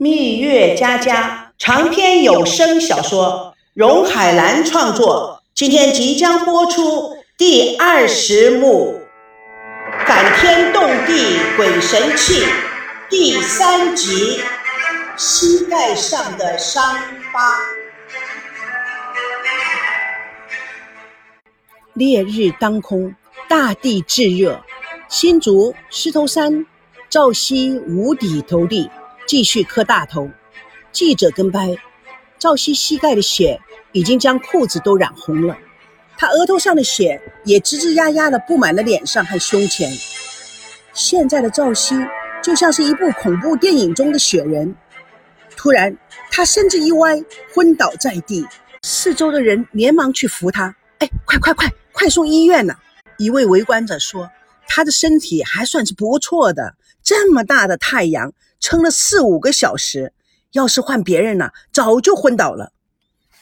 蜜月佳佳长篇有声小说，荣海兰创作，今天即将播出第二十幕《感天动地鬼神气》第三集《膝盖上的伤疤》。烈日当空，大地炙热，新竹狮头山，赵熙五底投地。继续磕大头，记者跟拍，赵熙膝盖的血已经将裤子都染红了，他额头上的血也吱吱呀呀的布满了脸上和胸前。现在的赵熙就像是一部恐怖电影中的雪人。突然，他身子一歪，昏倒在地，四周的人连忙去扶他。哎，快快快，快送医院呐！一位围观者说：“他的身体还算是不错的，这么大的太阳。”撑了四五个小时，要是换别人呢，早就昏倒了。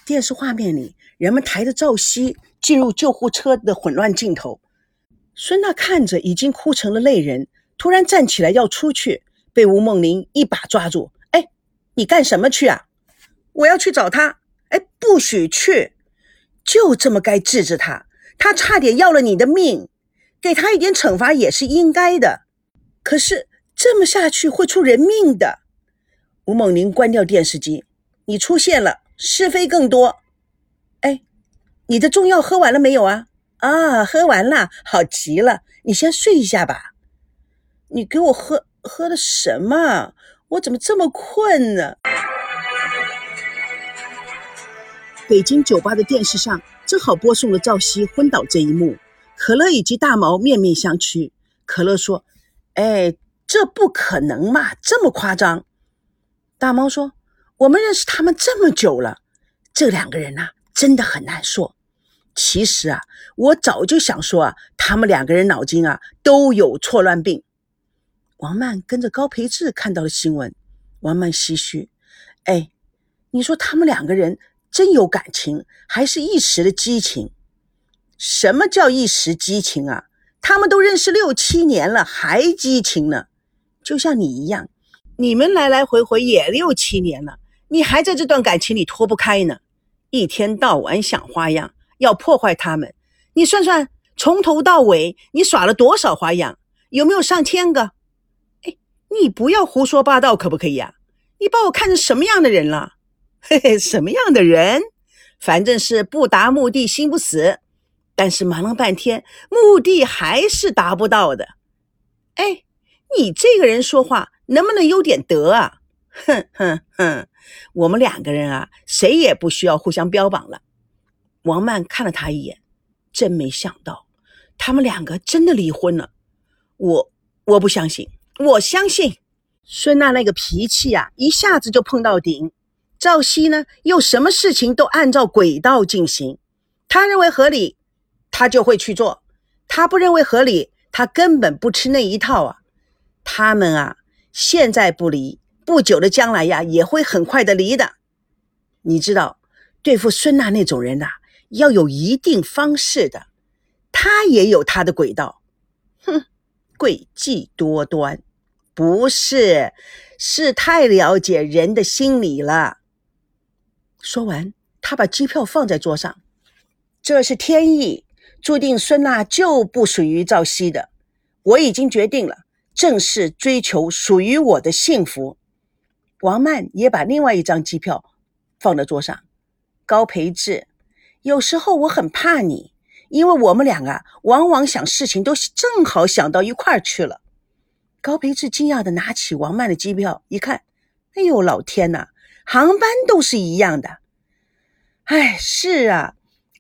电视画面里，人们抬着赵熙进入救护车的混乱镜头。孙娜看着已经哭成了泪人，突然站起来要出去，被吴梦玲一把抓住。哎，你干什么去啊？我要去找他。哎，不许去！就这么该治治他。他差点要了你的命，给他一点惩罚也是应该的。可是。这么下去会出人命的。吴猛林关掉电视机，你出现了，是非更多。哎，你的中药喝完了没有啊？啊，喝完了，好极了。你先睡一下吧。你给我喝喝的什么？我怎么这么困呢？北京酒吧的电视上正好播送了赵熙昏倒这一幕，可乐以及大毛面面相觑。可乐说：“哎。”这不可能嘛！这么夸张？大猫说：“我们认识他们这么久了，这两个人呐，真的很难说。其实啊，我早就想说啊，他们两个人脑筋啊都有错乱病。”王曼跟着高培志看到了新闻，王曼唏嘘：“哎，你说他们两个人真有感情，还是一时的激情？什么叫一时激情啊？他们都认识六七年了，还激情呢？”就像你一样，你们来来回回也六七年了，你还在这段感情里脱不开呢，一天到晚想花样要破坏他们。你算算，从头到尾你耍了多少花样？有没有上千个？哎，你不要胡说八道，可不可以啊？你把我看成什么样的人了？嘿嘿，什么样的人？反正是不达目的心不死，但是忙了半天，目的还是达不到的。哎。你这个人说话能不能有点德啊？哼哼哼！我们两个人啊，谁也不需要互相标榜了。王曼看了他一眼，真没想到他们两个真的离婚了。我我不相信，我相信。孙娜那个脾气啊，一下子就碰到顶。赵熙呢，又什么事情都按照轨道进行，他认为合理，他就会去做；他不认为合理，他根本不吃那一套啊。他们啊，现在不离，不久的将来呀，也会很快的离的。你知道，对付孙娜那种人呐，要有一定方式的。他也有他的轨道，哼，诡计多端，不是，是太了解人的心理了。说完，他把机票放在桌上，这是天意，注定孙娜就不属于赵熙的。我已经决定了。正式追求属于我的幸福。王曼也把另外一张机票放在桌上。高培志，有时候我很怕你，因为我们俩啊，往往想事情都正好想到一块儿去了。高培志惊讶的拿起王曼的机票一看，哎呦，老天呐，航班都是一样的。哎，是啊，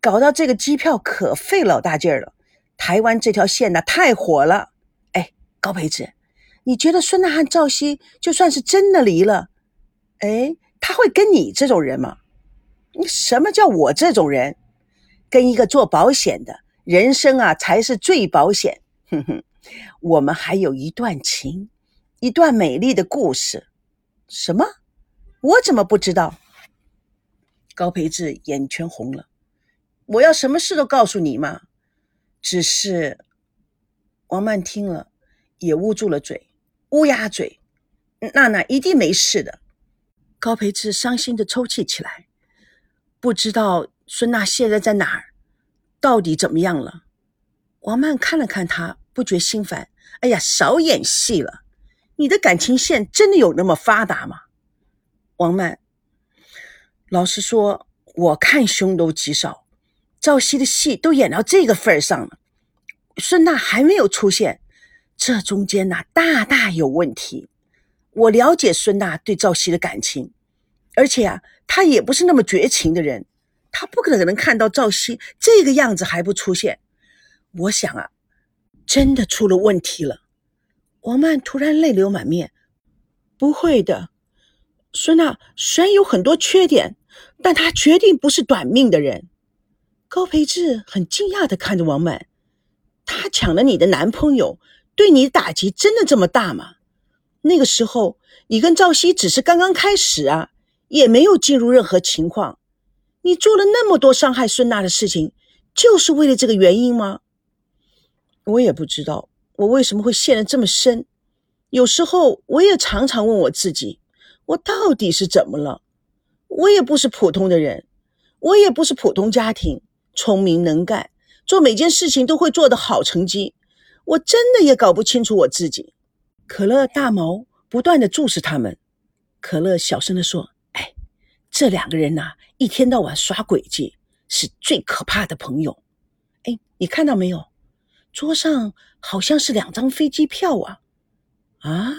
搞到这个机票可费老大劲儿了。台湾这条线呢，太火了。哎高培志，你觉得孙娜和赵熙就算是真的离了，哎，他会跟你这种人吗？你什么叫我这种人？跟一个做保险的人生啊，才是最保险。哼哼，我们还有一段情，一段美丽的故事。什么？我怎么不知道？高培志眼圈红了。我要什么事都告诉你吗？只是王曼听了。也捂住了嘴，乌鸦嘴，娜娜一定没事的。高培志伤心的抽泣起来，不知道孙娜现在在哪儿，到底怎么样了？王曼看了看他，不觉心烦。哎呀，少演戏了！你的感情线真的有那么发达吗？王曼，老实说，我看凶都极少。赵熙的戏都演到这个份儿上了，孙娜还没有出现，这中间呐，大大有问题。我了解孙娜对赵熙的感情，而且啊，她也不是那么绝情的人，她不可能看到赵熙这个样子还不出现。我想啊，真的出了问题了。王曼突然泪流满面。不会的，孙娜虽然有很多缺点，但她绝对不是短命的人。高培志很惊讶的看着王曼，他抢了你的男朋友，对你的打击真的这么大吗？那个时候你跟赵熙只是刚刚开始啊，也没有进入任何情况，你做了那么多伤害孙娜的事情，就是为了这个原因吗？我也不知道我为什么会陷得这么深，有时候我也常常问我自己，我到底是怎么了？我也不是普通的人，我也不是普通家庭。聪明能干，做每件事情都会做得好成绩。我真的也搞不清楚我自己。可乐大毛不断的注视他们。可乐小声的说：“哎，这两个人呐，一天到晚耍诡计，是最可怕的朋友。哎，你看到没有？桌上好像是两张飞机票啊！啊，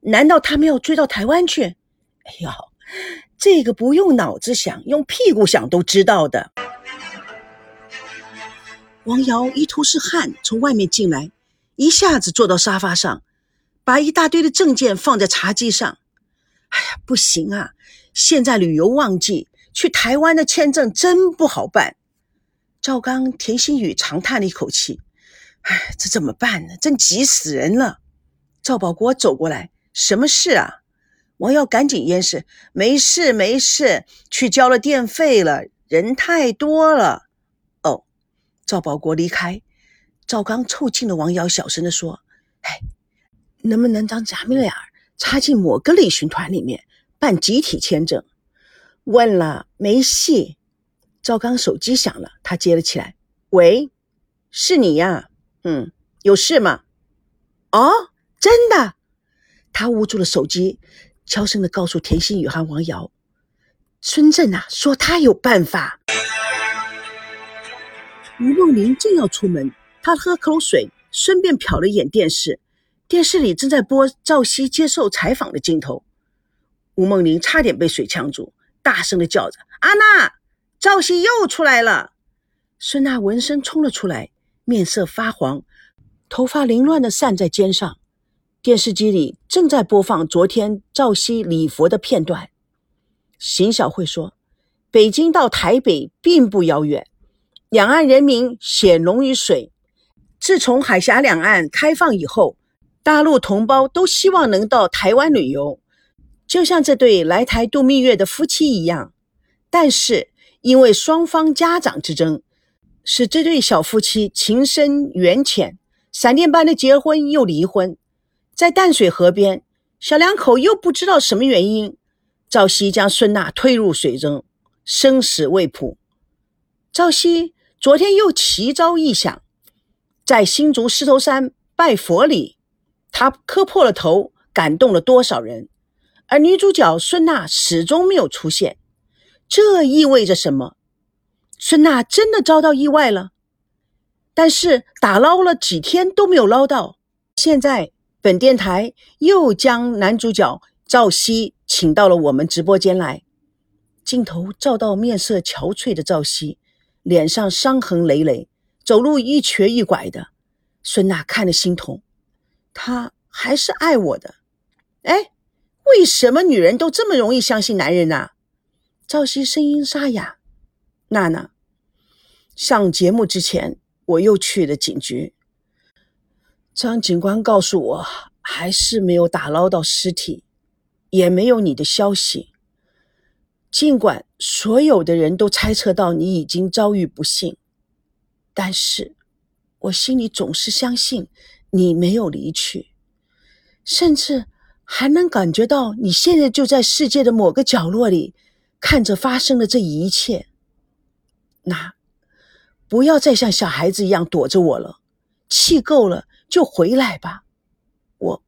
难道他们要追到台湾去？哎呦，这个不用脑子想，用屁股想都知道的。”王瑶一头是汗，从外面进来，一下子坐到沙发上，把一大堆的证件放在茶几上。哎呀，不行啊！现在旅游旺季，去台湾的签证真不好办。赵刚、田心雨长叹了一口气：“哎，这怎么办呢？真急死人了。”赵保国走过来：“什么事啊？”王瑶赶紧掩饰：“没事，没事，去交了电费了，人太多了。”赵保国离开，赵刚凑近了王瑶，小声的说：“哎，能不能将咱们俩插进某个旅行团里面办集体签证？”问了没戏。赵刚手机响了，他接了起来：“喂，是你呀？嗯，有事吗？哦，真的。”他捂住了手机，悄声的告诉田心雨和王瑶：“孙振啊，说他有办法。”吴梦玲正要出门，她喝口水，顺便瞟了一眼电视。电视里正在播赵熙接受采访的镜头。吴梦玲差点被水呛住，大声的叫着：“安娜，赵熙又出来了！”孙娜闻声冲了出来，面色发黄，头发凌乱的散在肩上。电视机里正在播放昨天赵熙礼佛的片段。邢小慧说：“北京到台北并不遥远。”两岸人民血浓于水。自从海峡两岸开放以后，大陆同胞都希望能到台湾旅游，就像这对来台度蜜月的夫妻一样。但是因为双方家长之争，使这对小夫妻情深缘浅，闪电般的结婚又离婚。在淡水河边，小两口又不知道什么原因，赵熙将孙娜推入水中，生死未卜。赵熙。昨天又奇招异想，在新竹狮头山拜佛里，他磕破了头，感动了多少人？而女主角孙娜始终没有出现，这意味着什么？孙娜真的遭到意外了？但是打捞了几天都没有捞到，现在本电台又将男主角赵熙请到了我们直播间来，镜头照到面色憔悴的赵熙。脸上伤痕累累，走路一瘸一拐的。孙娜看了心痛，他还是爱我的。哎，为什么女人都这么容易相信男人呢？赵熙声音沙哑。娜娜，上节目之前，我又去了警局。张警官告诉我，还是没有打捞到尸体，也没有你的消息。尽管所有的人都猜测到你已经遭遇不幸，但是我心里总是相信你没有离去，甚至还能感觉到你现在就在世界的某个角落里，看着发生的这一切。那，不要再像小孩子一样躲着我了，气够了就回来吧，我，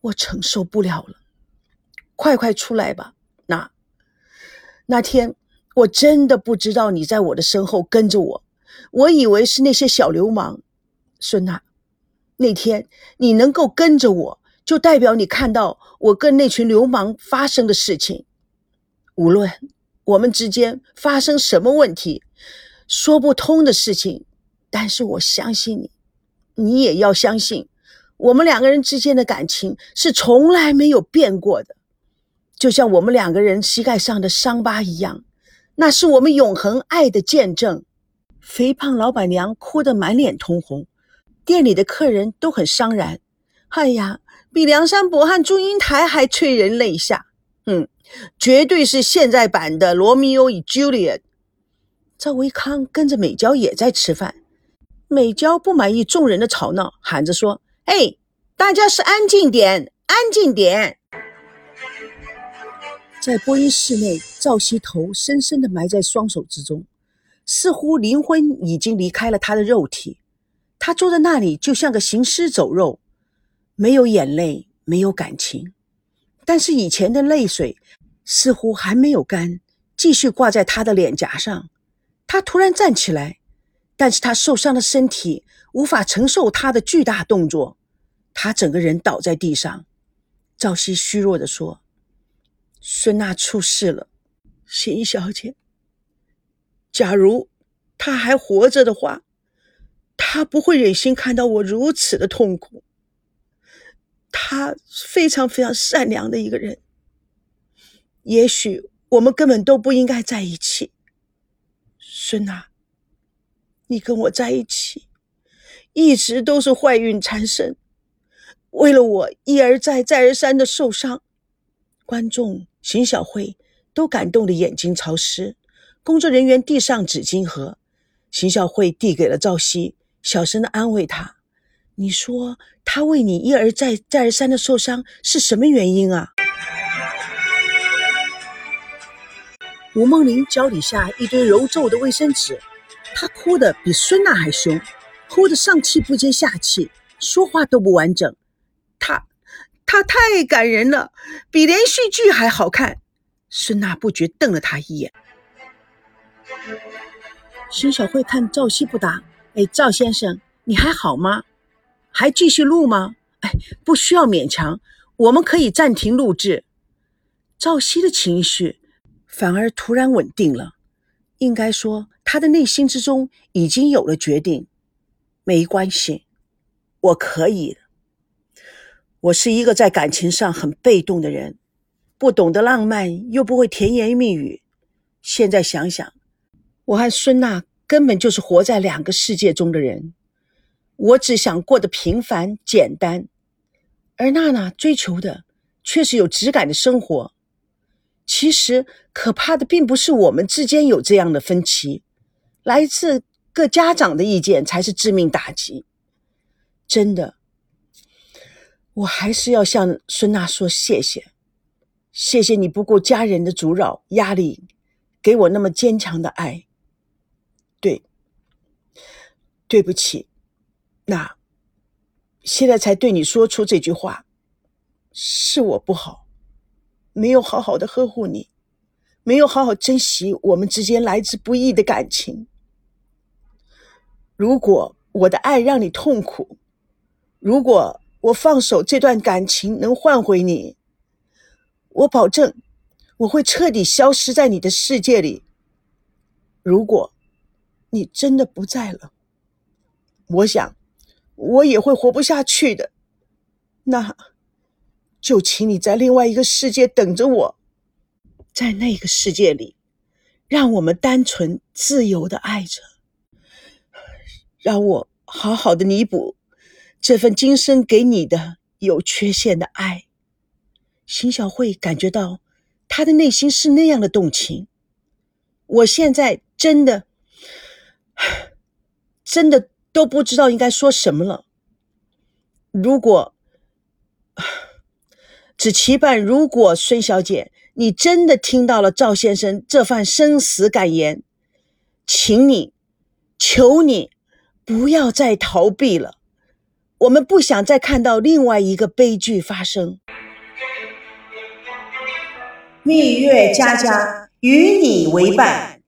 我承受不了了，快快出来吧。那，天我真的不知道你在我的身后跟着我，我以为是那些小流氓，孙娜，那天你能够跟着我，就代表你看到我跟那群流氓发生的事情，无论。我们之间发生什么问题，说不通的事情，但是我相信你，你也要相信，我们两个人之间的感情是从来没有变过的，就像我们两个人膝盖上的伤疤一样，那是我们永恒爱的见证。肥胖老板娘哭得满脸通红，店里的客人都很伤然，哎呀，比梁山伯和祝英台还催人泪下。嗯。绝对是现在版的《罗密欧与朱丽叶》。赵维康跟着美娇也在吃饭。美娇不满意众人的吵闹，喊着说：“哎，大家是安静点，安静点！”在播音室内，赵熙头深深地埋在双手之中，似乎灵魂已经离开了他的肉体。他坐在那里，就像个行尸走肉，没有眼泪，没有感情。但是以前的泪水似乎还没有干，继续挂在他的脸颊上。他突然站起来，但是他受伤的身体无法承受他的巨大动作，他整个人倒在地上。赵熙虚弱地说：“孙娜出事了，邢小姐。假如她还活着的话，她不会忍心看到我如此的痛苦。”他非常非常善良的一个人，也许我们根本都不应该在一起。孙娜，你跟我在一起，一直都是坏运缠身。为了我一而再再而三的受伤，观众邢小慧都感动的眼睛潮湿。工作人员递上纸巾盒，邢小慧递给了赵熙，小声的安慰他。你说他为你一而再、再而三的受伤是什么原因啊？吴梦玲脚底下一堆揉皱的卫生纸，她哭得比孙娜还凶，哭得上气不接下气，说话都不完整。他，太感人了，比连续剧还好看。孙娜不觉瞪了他一眼。孙小慧看赵熙不答，哎，赵先生，你还好吗？还继续录吗？哎，不需要勉强，我们可以暂停录制。赵熙的情绪反而突然稳定了，应该说他的内心之中已经有了决定。没关系，我可以。我是一个在感情上很被动的人，不懂得浪漫，又不会甜言蜜语。现在想想，我和孙娜根本就是活在两个世界中的人。我只想过得平凡简单，而娜娜追求的却是有质感的生活。其实可怕的并不是我们之间有这样的分歧，来自各家长的意见才是致命打击。真的，我还是要向孙娜说谢谢，谢谢你不顾家人的阻扰、压力，给我那么坚强的爱。对，对不起。那现在才对你说出这句话，是我不好，没有好好的呵护你，没有好好珍惜我们之间来之不易的感情。如果我的爱让你痛苦，如果我放手这段感情能换回你，我保证我会彻底消失在你的世界里。如果你真的不在了，我想。我也会活不下去的，那就请你在另外一个世界等着我，在那个世界里，让我们单纯自由的爱着，让我好好的弥补这份今生给你的有缺陷的爱。邢小慧感觉到她的内心是那样的动情，我现在真的，真的。都不知道应该说什么了。如果只期盼，如果孙小姐你真的听到了赵先生这番生死感言，请你，求你，不要再逃避了。我们不想再看到另外一个悲剧发生。蜜月佳佳与你为伴，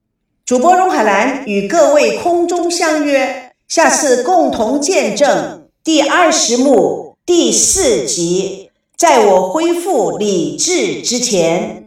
主播荣海兰与各位空中相约，下次共同见证第二十幕第四集。在我恢复理智之前。